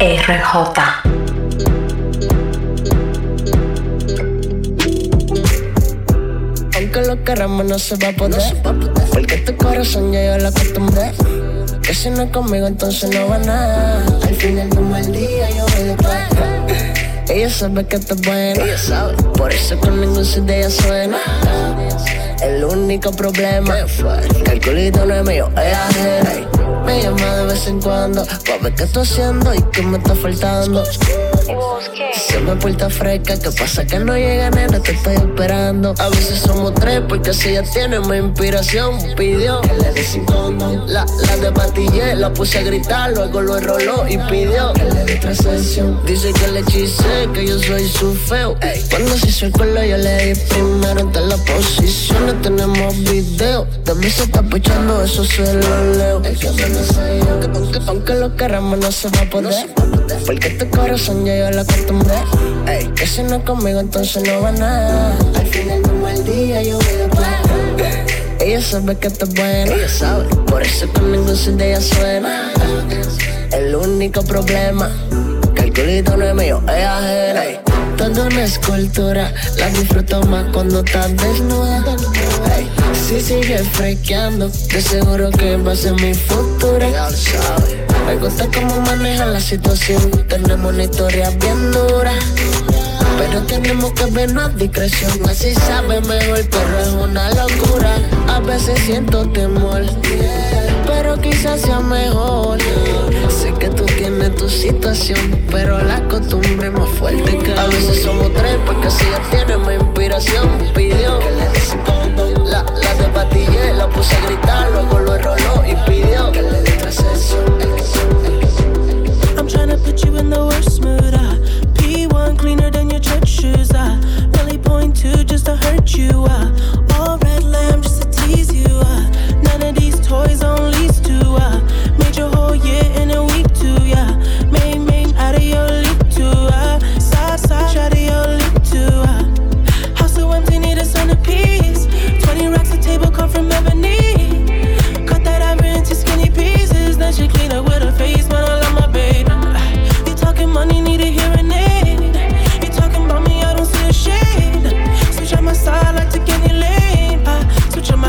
RJ. Aunque lo queramos no se va a poder. Porque tu corazón ya yo lo acostumbré. Que si no es conmigo entonces no va nada. Al final de un mal día yo voy de Ella sabe que esto es buena. Ella sabe. Por eso con ningún de ella suena. El único problema que el culito no es mío, es ajeno. Me llama de vez en cuando pa' ver qué estoy haciendo y qué me está faltando. Se me porta fresca, ¿qué pasa? Que no llega, nena, te estoy esperando. A veces somos tres, porque si ella tiene mi inspiración, pidió que le sin La, la de patillé, la puse a gritar, luego lo enroló y pidió que le dé trascensión. Dice que le hechicé, que yo soy su feo. Cuando se hizo el culo, yo le di primero en todas las posiciones. Tenemos video, de mí se está puchando, eso se lo leo. Es que no sé yo, que aunque, lo queramos, no se va a poder. Porque tu corazón ya yo lo acostumbré. Ey, que si no es conmigo, entonces no va nada. Al final un mal día yo voy de plan. Ella sabe que esto es bueno. Ella sabe. Por eso con ningún de ella suena. El único problema, que el culito no es mío, es ajeno. Ey, toda una escultura, la disfruto más cuando estás desnuda. Ey, si sigues frequeando, de seguro que va a ser mi futuro. Ya lo sabes. Me gusta cómo maneja la situación. Tenemos una historia bien dura. Pero tenemos que vernos a discreción. Así sabe mejor, pero es una locura. A veces siento temor. Pero quizás sea mejor. Sé que tú tienes tu situación, pero la costumbre es más fuerte que a veces somos tres, porque si ya tienes mi inspiración, pidió que le la, la de la puse a gritar, luego lo enroló y pidió que le dé sesión.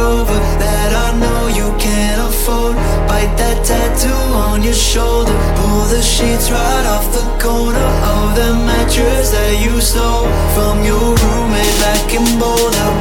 Rover that I know you can't afford. Bite that tattoo on your shoulder. Pull the sheets right off the corner of the mattress that you stole from your roommate back in Boulder.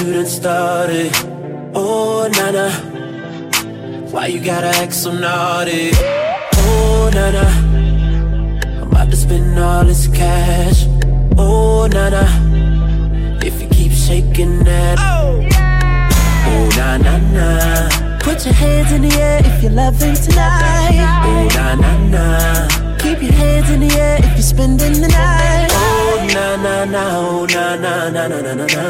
you done started. Oh, nana. Why you gotta act so naughty? Oh, nana. I'm about to spend all this cash. Oh, nana. If you keep shaking that. Oh, yeah. oh na na na. Put your hands in the air if you're loving tonight. Oh, na na na. Keep your hands in the air if you're spending the night. Oh, Oh na na na, oh na na na na na na na.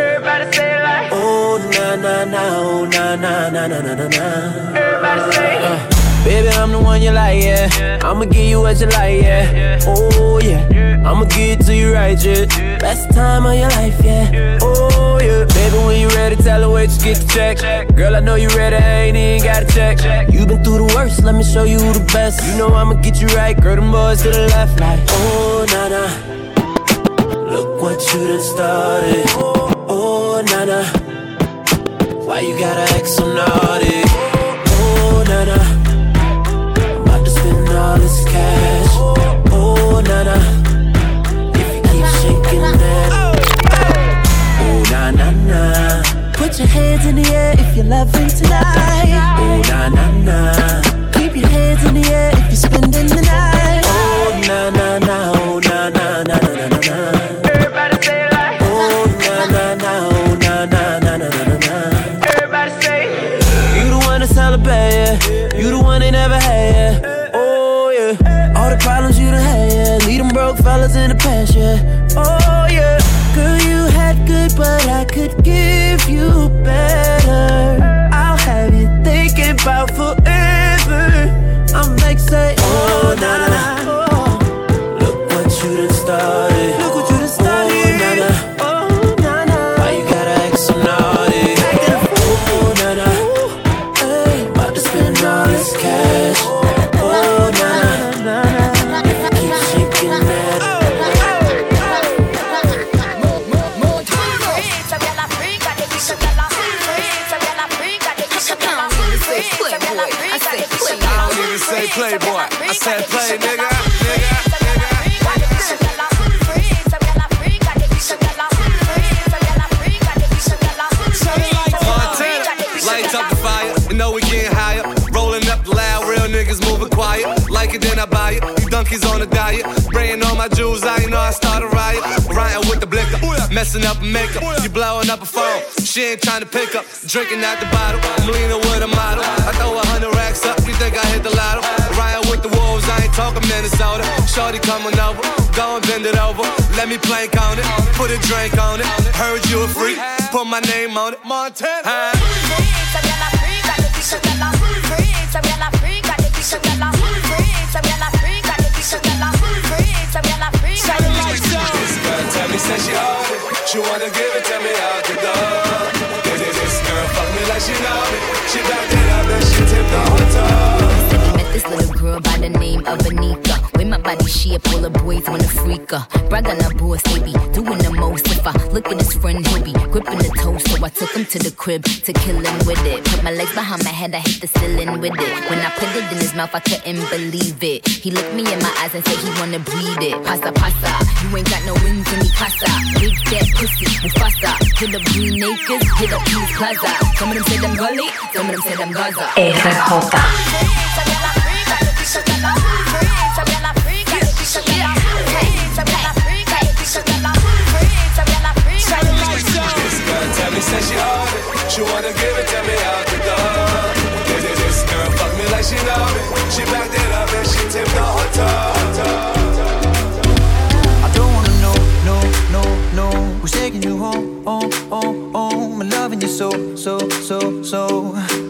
Everybody say it like. Oh na na na, oh na na na na na na na. Everybody say. It. Uh. Baby, I'm the one you like, yeah. I'ma give you what you like, yeah. Oh, yeah. I'ma give it to you right, yeah. Best time of your life, yeah. Oh, yeah. Baby, when you ready, tell her where you get the check. Girl, I know you ready, I ain't even got to check. You been through the worst, let me show you the best. You know I'ma get you right, girl, them boys to the left, like, oh, na na what you done started. Oh, nana, why you gotta act so naughty? Oh, nana, I'm about to spend all this cash. Oh, nana, if you keep shaking that. Oh, na na na. Put your hands in the air if you're loving tonight. Oh, na na na. 鲜血 say playboy. I said play, nigga. nigga, nigga. Up the fire, you know we higher. Rolling up loud, real niggas moving quiet. Like it, then I buy it. Donkeys on a diet. Brayin' all my jewels, I ain't know I blicker, messing up makeup. You blowing up a phone, she ain't trying to pick up. Drinking out the bottle, I'm leaning with a model. I throw a hundred racks up, you think I hit the lotto? Riding with the wolves, I ain't talking Minnesota. Shorty coming over, go and bend it over. Let me plank on it, put a drink on it. Heard you a freak, put my name on it. Montana. Huh? Tell me, say she it. She wanna give it to me out the door. This, this girl fuck me like she know me. She backed it up and she tipped the. Met this little girl by the name of Anika. With my body shape, all the boys wanna freak her. Brag on her boss, they doing the most. If I look at his friend, he'll be gripping the toast. So I took him to the crib to kill him with it. Put my legs behind my head, I hit the ceiling with it. When I put it in his mouth, I couldn't believe it. He looked me in my eyes and said he wanna breathe it. Pasta, pasta, you ain't got no wings in me pasta. Big fat pussy, Mufasa. Hit up Green Acres, hit up Peace Plaza. Some of them say them gully, some of them say them Gaza. So, so, so, so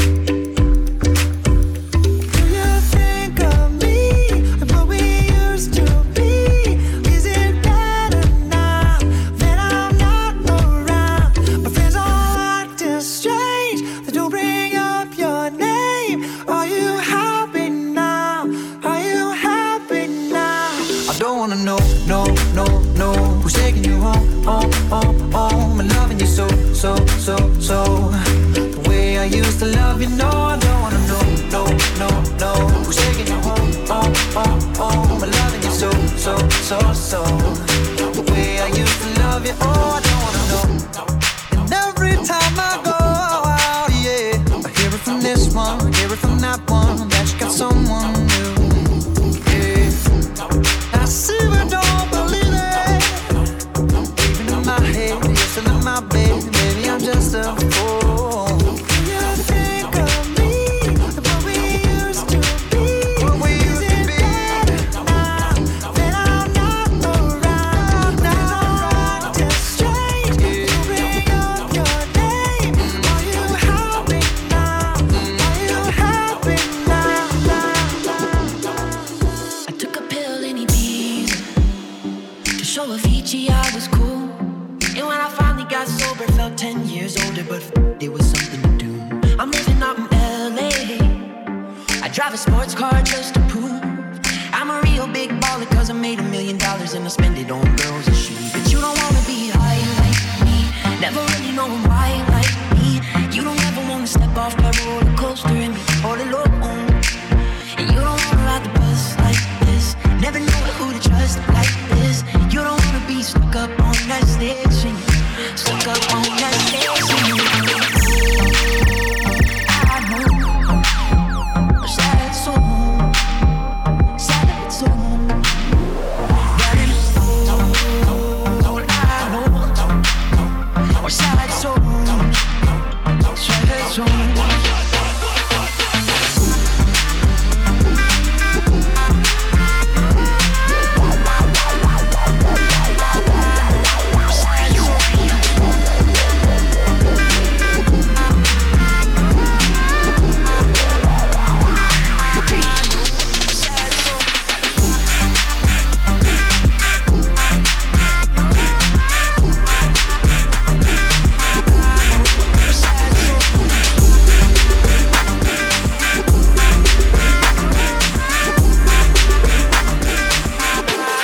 Was something to do. I'm living out in LA. I drive a sports car just to prove I'm a real big baller, cause I made a million dollars and I spend it on girls and shoes. But you don't wanna be high like me, never really knowing why like me. You don't ever wanna step off that roller coaster and be all alone. And you don't wanna ride the bus like this. Never know who to trust like this. You don't wanna be stuck up on that stage. Stuck up on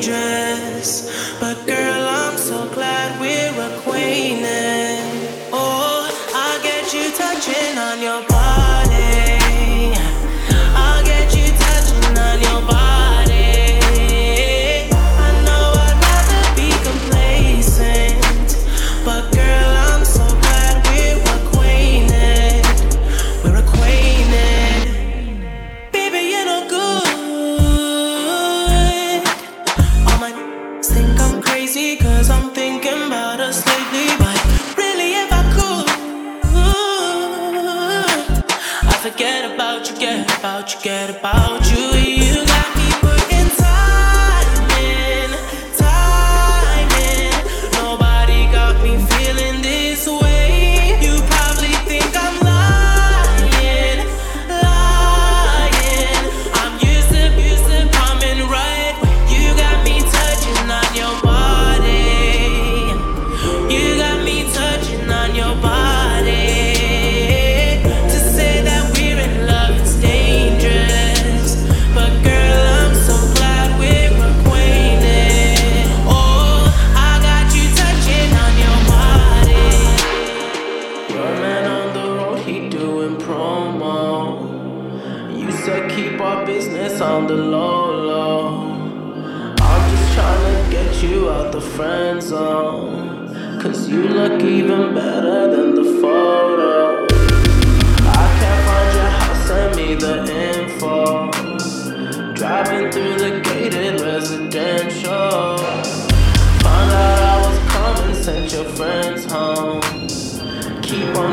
dangerous te quero para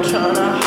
trying to